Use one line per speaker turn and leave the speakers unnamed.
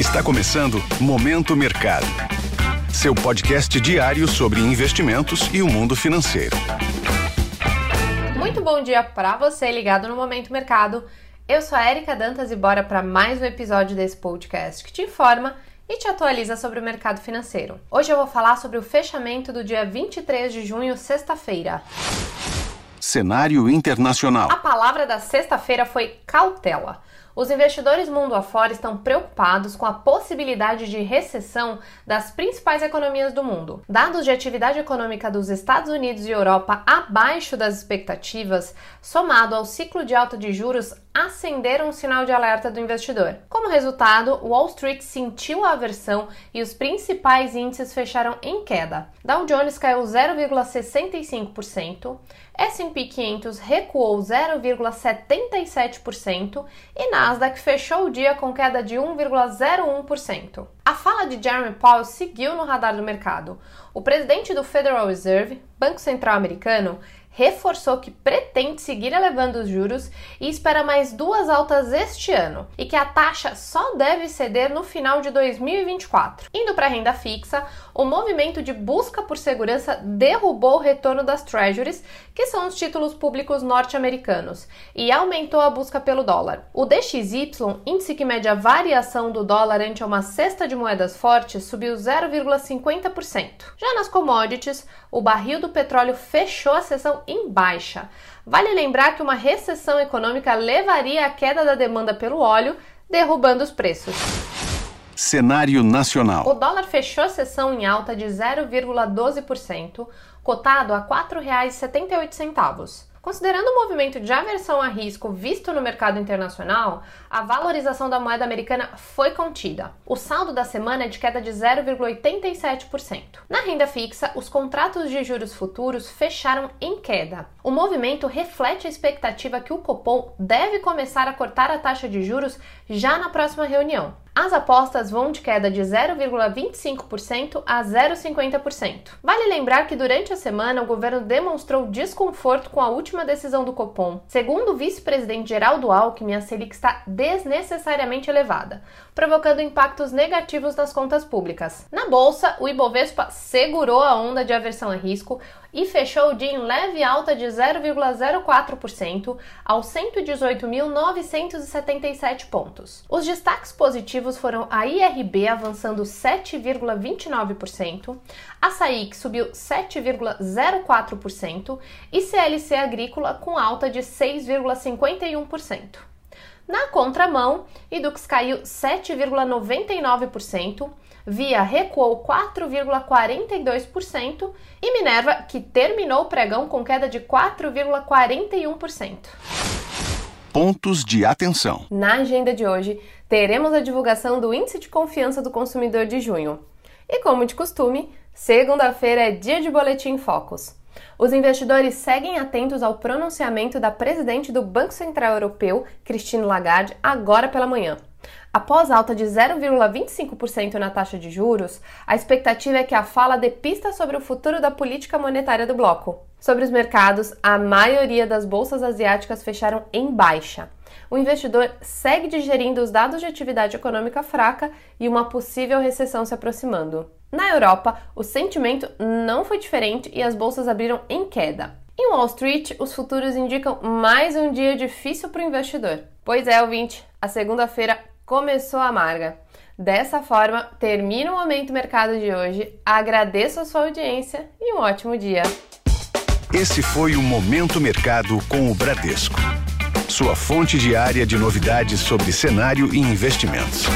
Está começando Momento Mercado. Seu podcast diário sobre investimentos e o mundo financeiro.
Muito bom dia para você ligado no Momento Mercado. Eu sou a Erika Dantas e bora para mais um episódio desse podcast que te informa e te atualiza sobre o mercado financeiro. Hoje eu vou falar sobre o fechamento do dia 23 de junho, sexta-feira.
Cenário internacional.
A palavra da sexta-feira foi cautela. Os investidores mundo afora estão preocupados com a possibilidade de recessão das principais economias do mundo. Dados de atividade econômica dos Estados Unidos e Europa abaixo das expectativas, somado ao ciclo de alta de juros, acenderam um sinal de alerta do investidor. Como resultado, Wall Street sentiu a aversão e os principais índices fecharam em queda. Dow Jones caiu 0,65%, S&P 500 recuou 0,77% e Nasdaq fechou o dia com queda de 1,01%. A fala de Jeremy Powell seguiu no radar do mercado. O presidente do Federal Reserve, Banco Central Americano, reforçou que pretende seguir elevando os juros e espera mais duas altas este ano e que a taxa só deve ceder no final de 2024. Indo para a renda fixa, o movimento de busca por segurança derrubou o retorno das treasuries, que são os títulos públicos norte-americanos, e aumentou a busca pelo dólar. O DXY, índice que mede a variação do dólar ante uma cesta de moedas fortes, subiu 0,50%. Já nas commodities, o barril do petróleo fechou a sessão em baixa. Vale lembrar que uma recessão econômica levaria à queda da demanda pelo óleo, derrubando os preços.
Cenário nacional.
O dólar fechou a sessão em alta de 0,12%, cotado a R$ 4,78. Considerando o movimento de aversão a risco visto no mercado internacional, a valorização da moeda americana foi contida. O saldo da semana é de queda de 0,87%. Na renda fixa, os contratos de juros futuros fecharam em queda. O movimento reflete a expectativa que o Copom deve começar a cortar a taxa de juros já na próxima reunião. As apostas vão de queda de 0,25% a 0,50%. Vale lembrar que durante a semana o governo demonstrou desconforto com a última decisão do Copom. Segundo o vice-presidente Geraldo Alckmin, a Selic está desnecessariamente elevada, provocando impactos negativos nas contas públicas. Na bolsa, o Ibovespa segurou a onda de aversão a risco, e fechou o dia em leve alta de 0,04% aos 118.977 pontos. Os destaques positivos foram a IRB avançando 7,29%, a SAIC subiu 7,04% e CLC Agrícola com alta de 6,51%. Na contramão, Edux caiu 7,99%, Via recuou 4,42% e Minerva, que terminou o pregão com queda de 4,41%.
Pontos de atenção.
Na agenda de hoje, teremos a divulgação do Índice de Confiança do Consumidor de junho. E como de costume, segunda-feira é dia de Boletim Focus. Os investidores seguem atentos ao pronunciamento da presidente do Banco Central Europeu, Christine Lagarde, agora pela manhã. Após alta de 0,25% na taxa de juros, a expectativa é que a fala dê pista sobre o futuro da política monetária do bloco. Sobre os mercados, a maioria das bolsas asiáticas fecharam em baixa. O investidor segue digerindo os dados de atividade econômica fraca e uma possível recessão se aproximando. Na Europa, o sentimento não foi diferente e as bolsas abriram em queda. Em Wall Street, os futuros indicam mais um dia difícil para o investidor. Pois é, ouvinte, a segunda-feira começou amarga. Dessa forma, termina o Momento Mercado de hoje. Agradeço a sua audiência e um ótimo dia.
Esse foi o Momento Mercado com o Bradesco. Sua fonte diária de novidades sobre cenário e investimentos.